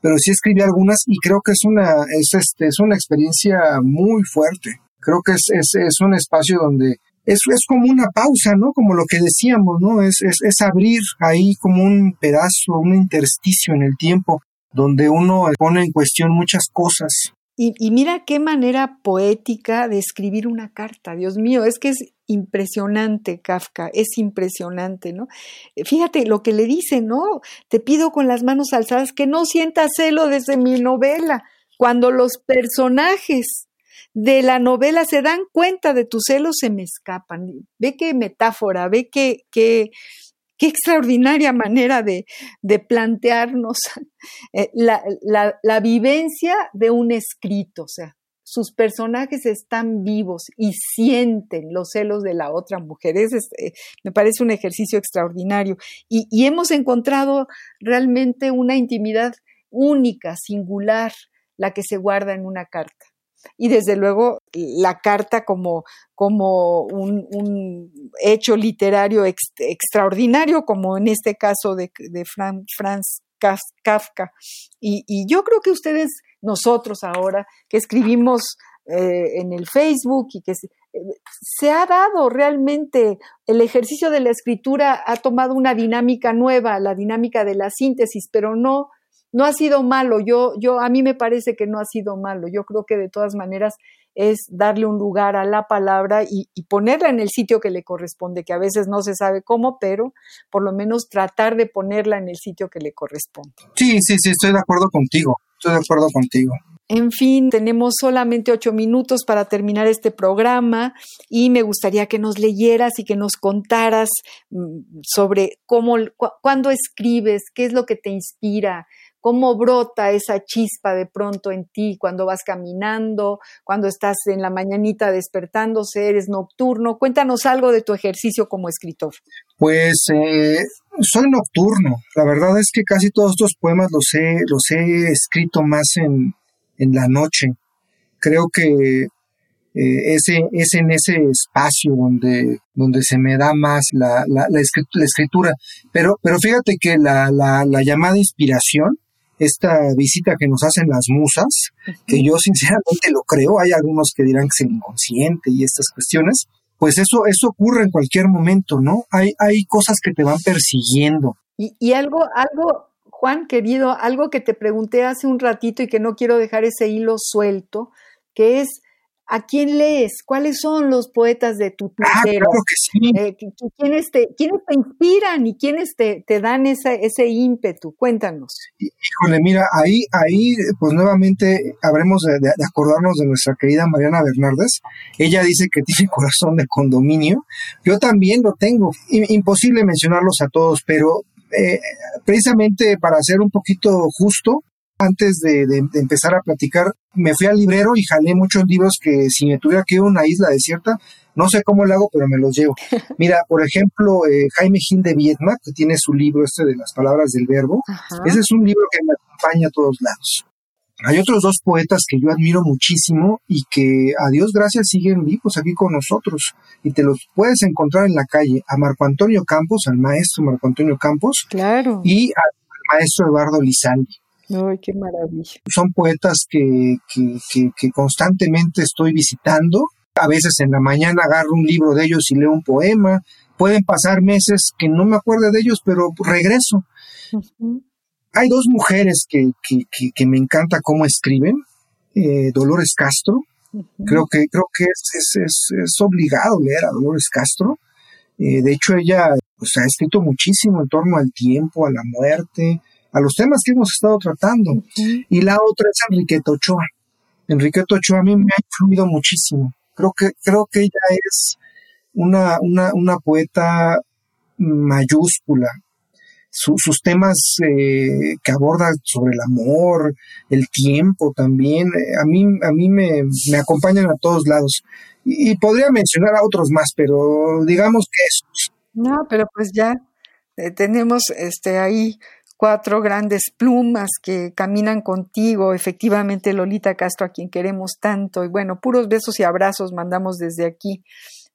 pero sí escribí algunas y creo que es una, es, este, es una experiencia muy fuerte. Creo que es, es, es un espacio donde es, es como una pausa, ¿no? Como lo que decíamos, ¿no? Es, es, es abrir ahí como un pedazo, un intersticio en el tiempo donde uno pone en cuestión muchas cosas. Y, mira qué manera poética de escribir una carta, Dios mío, es que es impresionante Kafka, es impresionante, ¿no? Fíjate lo que le dice, ¿no? Te pido con las manos alzadas que no sientas celo desde mi novela, cuando los personajes de la novela se dan cuenta de tus celos, se me escapan. Ve qué metáfora, ve qué, qué, Qué extraordinaria manera de, plantearnos eh, la, vivencia de un escrito, o sea, sus personajes están vivos y sienten los celos de la otra mujer. Este, me parece un ejercicio extraordinario. Y, y, hemos encontrado realmente una intimidad única, singular, la que se guarda en una carta y desde luego la carta como, como un, hecho literario extraordinario, como en este caso de, de Franz Kafka. Y, yo creo que ustedes, nosotros ahora, que escribimos eh, en el Facebook y que eh, se, ha dado realmente el ejercicio de la escritura ha tomado una dinámica nueva, la dinámica de la síntesis, pero no no ha sido malo, yo, yo, a mí me parece que no ha sido malo, yo creo que de todas maneras es darle un lugar a la palabra y, ponerla en el sitio que le corresponde, que a veces no se sabe cómo, pero por lo menos tratar de ponerla en el sitio que le corresponde. Sí, sí, sí, estoy de acuerdo contigo, estoy de acuerdo contigo. En fin, tenemos solamente ocho minutos para terminar este programa y me gustaría que nos leyeras y que nos contaras mm, sobre cómo, cuándo escribes, qué es lo que te inspira, cómo brota esa chispa de pronto en ti cuando vas caminando, cuando estás en la mañanita despertándose, eres nocturno. Cuéntanos algo de tu ejercicio como escritor. Pues eh, soy nocturno. La verdad es que casi todos estos poemas los he, los he escrito más en, en la noche. Creo que eh, es, en ese espacio donde, donde se me da más la, escritura. Pero, pero fíjate que la llamada inspiración esta visita que nos hacen las musas, que yo sinceramente lo creo, hay algunos que dirán que es el inconsciente y estas cuestiones, pues eso, eso ocurre en cualquier momento, ¿no? Hay, hay cosas que te van persiguiendo. Y, y algo, algo, Juan, querido, algo que te pregunté hace un ratito y que no quiero dejar ese hilo suelto, que es ¿A quién lees? ¿Cuáles son los poetas de tu ah, claro que sí. Eh, ¿quiénes, te, ¿Quiénes te inspiran y quiénes te, te dan ese, ese ímpetu? Cuéntanos. Híjole, mira, ahí, ahí pues nuevamente habremos de, de, acordarnos de nuestra querida Mariana Bernardes. Ella dice que tiene corazón de condominio. Yo también lo tengo. Imposible mencionarlos a todos, pero eh, precisamente para ser un poquito justo, antes de, empezar a platicar, me fui al librero y jalé muchos libros que si me tuviera que ir a una isla desierta, no sé cómo lo hago, pero me los llevo. Mira, por ejemplo, eh, Jaime Gil de Viedma, que tiene su libro este de las palabras del verbo, ese es un libro que me acompaña a todos lados. Hay otros dos poetas que yo admiro muchísimo y que a Dios gracias siguen vivos aquí con nosotros y te los puedes encontrar en la calle. A Marco Antonio Campos, al maestro Marco Antonio Campos, claro. y al maestro Eduardo Lizaldi. Ay, qué maravilla. Son poetas que, que, que, constantemente estoy visitando. A veces en la mañana agarro un libro de ellos y leo un poema. Pueden pasar meses que no me acuerdo de ellos, pero regreso. Hay dos mujeres que, que, me encanta cómo escriben. Eh, Dolores Castro. Creo que, creo que es, es, es, obligado leer a Dolores Castro. Eh, de hecho, ella pues, ha escrito muchísimo en torno al tiempo, a la muerte, a los temas que hemos estado tratando. Y la otra es Enriqueta Ochoa. Enriqueta Ochoa a mí me ha influido muchísimo. Creo que, creo que ella es una, una, una poeta mayúscula. sus temas eh, que aborda sobre el amor, el tiempo también, eh, a mí, a mí me, me acompañan a todos lados. Y, y, podría mencionar a otros más, pero digamos que esos. No, pero pues ya eh, tenemos este ahí cuatro grandes plumas que caminan contigo, efectivamente Lolita Castro, a quien queremos tanto. Y bueno, puros besos y abrazos mandamos desde aquí.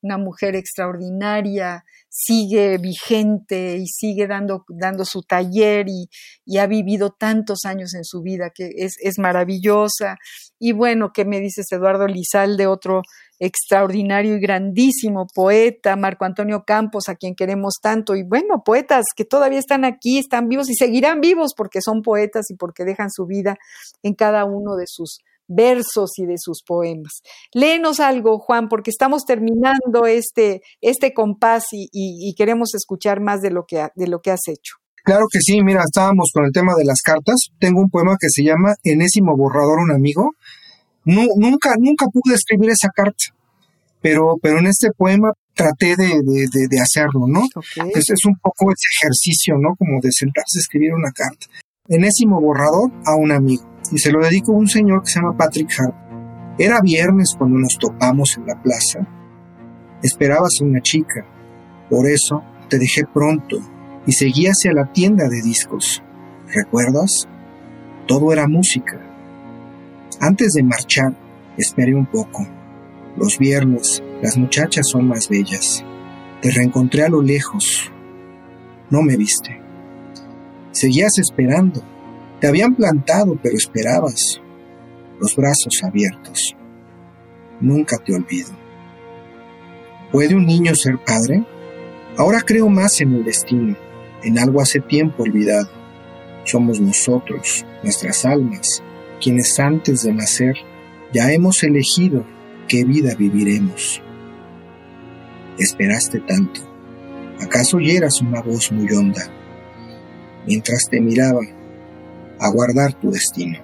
Una mujer extraordinaria, sigue vigente y sigue dando, dando su taller y, y, ha vivido tantos años en su vida que es, es maravillosa. Y bueno, ¿qué me dices Eduardo Lizalde, otro extraordinario y grandísimo poeta, Marco Antonio Campos, a quien queremos tanto, y bueno, poetas que todavía están aquí, están vivos y seguirán vivos porque son poetas y porque dejan su vida en cada uno de sus versos y de sus poemas. Léenos algo, Juan, porque estamos terminando este, este compás y, y, queremos escuchar más de lo, que, de lo que has hecho. Claro que sí, mira, estábamos con el tema de las cartas. Tengo un poema que se llama Enésimo Borrador, un amigo, nunca, nunca pude escribir esa carta, pero, pero en este poema traté de, de, hacerlo, ¿no? Es, es, un poco ese ejercicio, ¿no? Como de sentarse a escribir una carta. Enésimo borrador a un amigo. Y se lo dedico a un señor que se llama Patrick Harp. Era viernes cuando nos topamos en la plaza. Esperabas a una chica. Por eso te dejé pronto y seguí hacia la tienda de discos. ¿Recuerdas? Todo era música antes de marchar, esperé un poco. Los viernes, las muchachas son más bellas. Te reencontré a lo lejos. No me viste. Seguías esperando. Te habían plantado, pero esperabas. Los brazos abiertos. Nunca te olvido. ¿Puede un niño ser padre? Ahora creo más en el destino, en algo hace tiempo olvidado. Somos nosotros, nuestras almas, quienes antes de nacer ya hemos elegido qué vida viviremos. Esperaste tanto. ¿Acaso oyeras una voz muy honda mientras te miraba a guardar tu destino?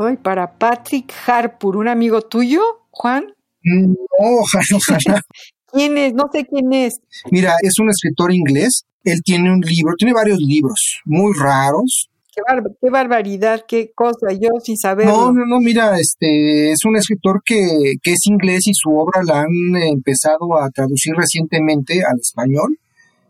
Ay, para Patrick Harpur, un amigo tuyo, Juan. No, ojalá, ojalá. ¿Quién es? No sé quién es. Mira, es un escritor inglés. Él tiene un libro, tiene varios libros muy raros. Qué, barbaridad, qué cosa, yo sin saber. No, no, no, mira, este es un escritor que, que es inglés y su obra la han empezado a traducir recientemente al español.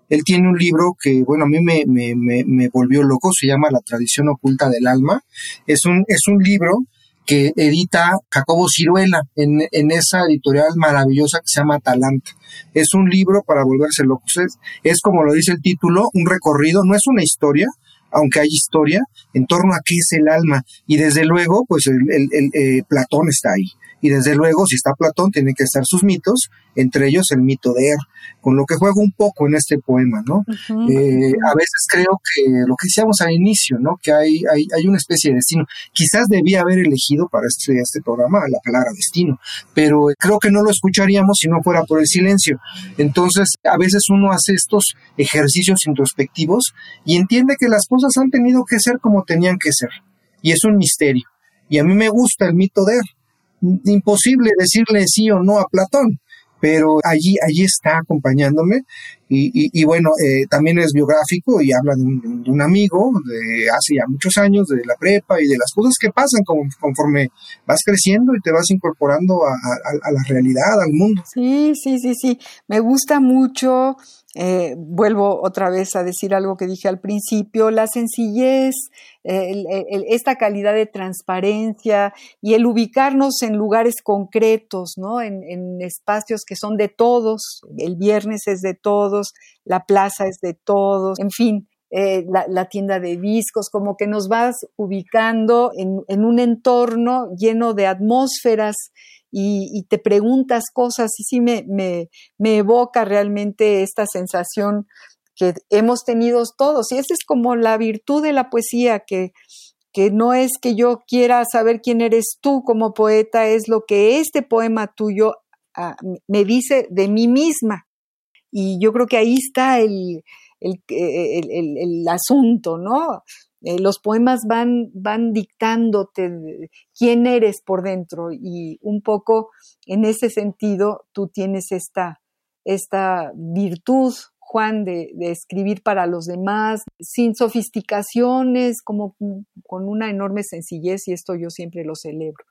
Él tiene un libro que, bueno, a mí me, me, me, me volvió loco, se llama La tradición oculta del alma. Es un, es un libro que edita Jacobo Ciruela en, en, esa editorial maravillosa que se llama Atalanta. Es un libro para volverse locos. Es, es, como lo dice el título, un recorrido, no es una historia, aunque hay historia, en torno a qué es el alma. Y desde luego, pues el, el, el eh, Platón está ahí. Y desde luego, si está Platón, tienen que estar sus mitos, entre ellos el mito de Er, con lo que juego un poco en este poema, ¿no? Eh, a veces creo que lo que decíamos al inicio, ¿no? Que hay, hay, hay una especie de destino. Quizás debía haber elegido para este, este programa la palabra destino, pero creo que no lo escucharíamos si no fuera por el silencio. Entonces, a veces uno hace estos ejercicios introspectivos y entiende que las cosas han tenido que ser como tenían que ser. Y es un misterio. Y a mí me gusta el mito de Er imposible decirle sí o no a Platón, pero allí, allí está acompañándome y, y, bueno, eh, también es biográfico y habla de un, de un, amigo de hace ya muchos años, de la prepa y de las cosas que pasan conforme vas creciendo y te vas incorporando a, a la realidad, al mundo. Sí, sí, sí, sí, me gusta mucho eh, vuelvo otra vez a decir algo que dije al principio, la sencillez, esta calidad de transparencia y el ubicarnos en lugares concretos, ¿no? En, espacios que son de todos, el viernes es de todos, la plaza es de todos, en fin. Eh, la, tienda de discos, como que nos vas ubicando en un entorno lleno de atmósferas y, te preguntas cosas y sí me, me, me evoca realmente esta sensación que hemos tenido todos. Y esa es como la virtud de la poesía, que, que no es que yo quiera saber quién eres tú como poeta, es lo que este poema tuyo uh, me dice de mí misma. Y yo creo que ahí está el, el, el asunto, ¿no? Eh, los poemas van, van dictándote quién eres por dentro y un poco en ese sentido tú tienes esta, esta virtud, Juan, de, de, escribir para los demás, sin sofisticaciones, como con una enorme sencillez y esto yo siempre lo celebro.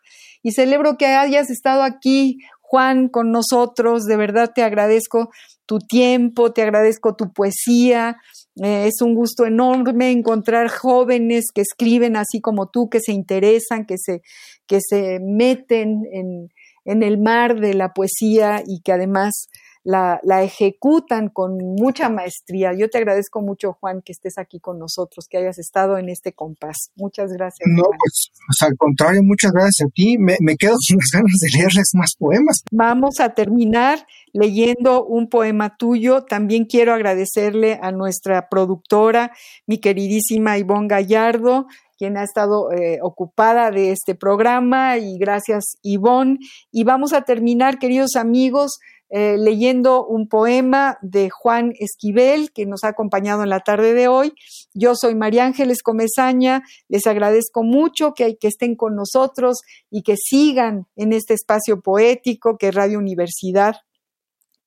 Y celebro que hayas estado aquí, Juan, con nosotros, de verdad te agradezco tu tiempo, te agradezco tu poesía, eh, es un gusto enorme encontrar jóvenes que escriben así como tú, que se interesan, que se, que se meten en, en el mar de la poesía y que además la, la, ejecutan con mucha maestría. Yo te agradezco mucho, Juan, que estés aquí con nosotros, que hayas estado en este compás. Muchas gracias. No, pues, pues, al contrario, muchas gracias a ti. Me, me quedo sin las ganas de leerles más poemas. Vamos a terminar leyendo un poema tuyo. También quiero agradecerle a nuestra productora, mi queridísima Ivonne Gallardo, quien ha estado eh, ocupada de este programa y gracias Ivonne. Y vamos a terminar, queridos amigos, eh, leyendo un poema de Juan Esquivel, que nos ha acompañado en la tarde de hoy. Yo soy María Ángeles Comezaña, les agradezco mucho que, que estén con nosotros y que sigan en este espacio poético que Radio Universidad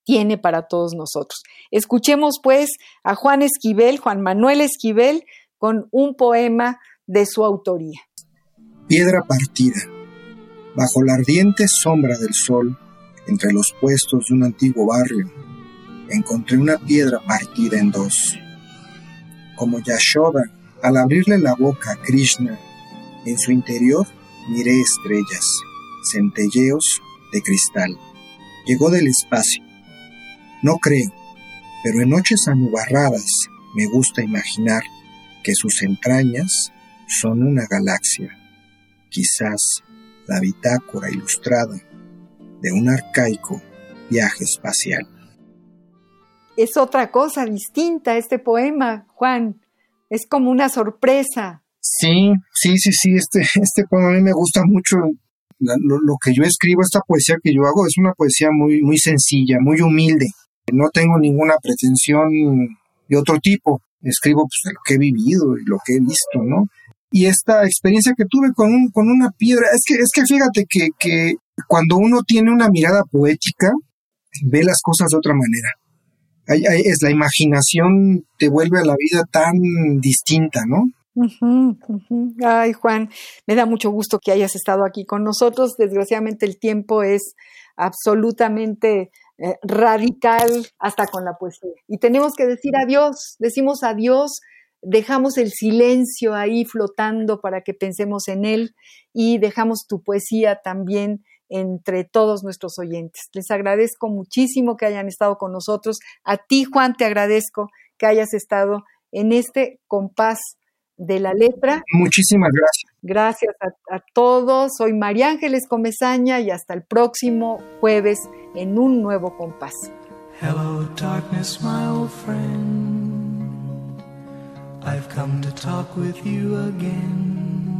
tiene para todos nosotros. Escuchemos pues a Juan Esquivel, Juan Manuel Esquivel, con un poema de su autoría. Piedra partida. Bajo la ardiente sombra del sol, entre los puestos de un antiguo barrio, encontré una piedra partida en dos. Como Yashoda, al abrirle la boca a Krishna, en su interior miré estrellas, centelleos de cristal. Llegó del espacio. No creo, pero en noches anubarradas me gusta imaginar que sus entrañas son una galaxia, quizás la bitácora ilustrada de un arcaico viaje espacial. Es otra cosa distinta este poema, Juan. Es como una sorpresa. Sí, sí, sí, sí. Este, este poema a mí me gusta mucho. Lo, lo, que yo escribo, esta poesía que yo hago, es una poesía muy, muy sencilla, muy humilde. No tengo ninguna pretensión de otro tipo. Escribo pues, de lo que he vivido y lo que he visto, ¿no? y esta experiencia que tuve con, un, con una piedra. Es que, es que fíjate que, que cuando uno tiene una mirada poética, ve las cosas de otra manera. es la imaginación te vuelve a la vida tan distinta, ¿no? Ay, Juan, me da mucho gusto que hayas estado aquí con nosotros. Desgraciadamente el tiempo es absolutamente eh, radical hasta con la poesía. Y tenemos que decir adiós, decimos adiós, dejamos el silencio ahí flotando para que pensemos en él y dejamos tu poesía también entre todos nuestros oyentes. Les agradezco muchísimo que hayan estado con nosotros. A ti, Juan, te agradezco que hayas estado en este compás de la letra. Muchísimas gracias. Gracias a, todos. Soy María Ángeles Comezaña y hasta el próximo jueves en un nuevo compás. Hello, darkness, my old friend. I've come to talk with you again.